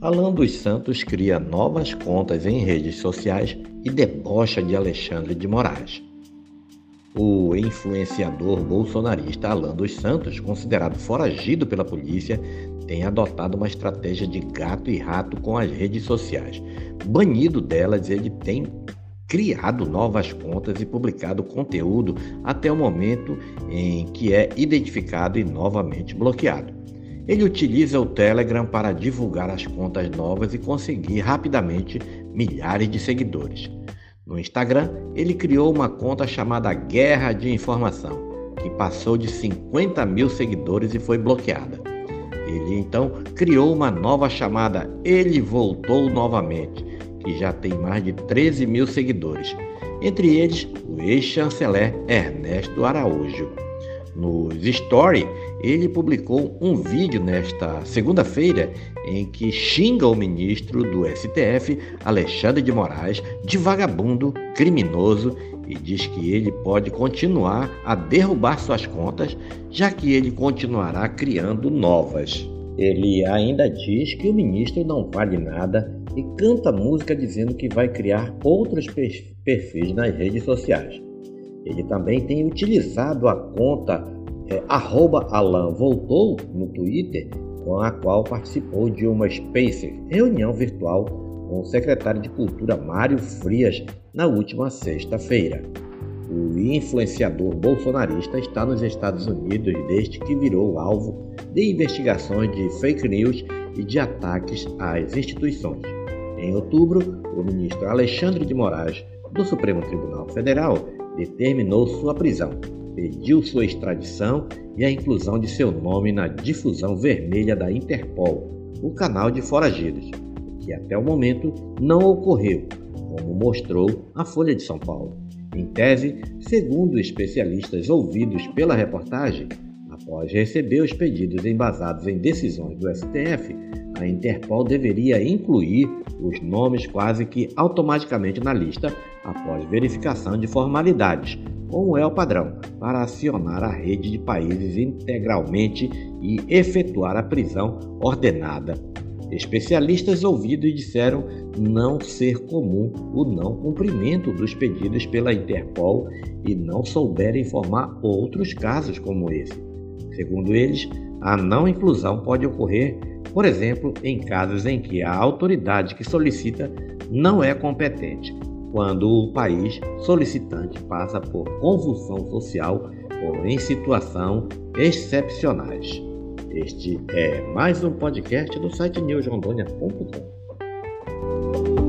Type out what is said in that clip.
Alan dos Santos cria novas contas em redes sociais e debocha de Alexandre de Moraes. O influenciador bolsonarista Alan dos Santos, considerado foragido pela polícia, tem adotado uma estratégia de gato e rato com as redes sociais. Banido delas, ele tem criado novas contas e publicado conteúdo até o momento em que é identificado e novamente bloqueado. Ele utiliza o Telegram para divulgar as contas novas e conseguir rapidamente milhares de seguidores. No Instagram, ele criou uma conta chamada Guerra de Informação, que passou de 50 mil seguidores e foi bloqueada. Ele então criou uma nova chamada Ele Voltou Novamente, que já tem mais de 13 mil seguidores, entre eles o ex-chanceler Ernesto Araújo. Nos Story, ele publicou um vídeo nesta segunda-feira em que xinga o ministro do STF, Alexandre de Moraes, de vagabundo, criminoso e diz que ele pode continuar a derrubar suas contas, já que ele continuará criando novas. Ele ainda diz que o ministro não vale nada e canta música dizendo que vai criar outros perfis nas redes sociais. Ele também tem utilizado a conta é, Alan Voltou no Twitter, com a qual participou de uma Space reunião virtual com o secretário de Cultura Mário Frias na última sexta-feira. O influenciador bolsonarista está nos Estados Unidos desde que virou alvo de investigações de fake news e de ataques às instituições. Em outubro, o ministro Alexandre de Moraes, do Supremo Tribunal Federal, determinou sua prisão, pediu sua extradição e a inclusão de seu nome na difusão vermelha da Interpol, o canal de foragidos, que até o momento não ocorreu, como mostrou a Folha de São Paulo. Em tese, segundo especialistas ouvidos pela reportagem, após receber os pedidos embasados em decisões do STF, a Interpol deveria incluir os nomes quase que automaticamente na lista após verificação de formalidades, como é o padrão, para acionar a rede de países integralmente e efetuar a prisão ordenada. Especialistas ouvidos disseram não ser comum o não cumprimento dos pedidos pela Interpol e não souberam informar outros casos como esse. Segundo eles, a não inclusão pode ocorrer por exemplo, em casos em que a autoridade que solicita não é competente, quando o país solicitante passa por convulsão social ou em situação excepcionais. Este é mais um podcast do site newsrondônia.com.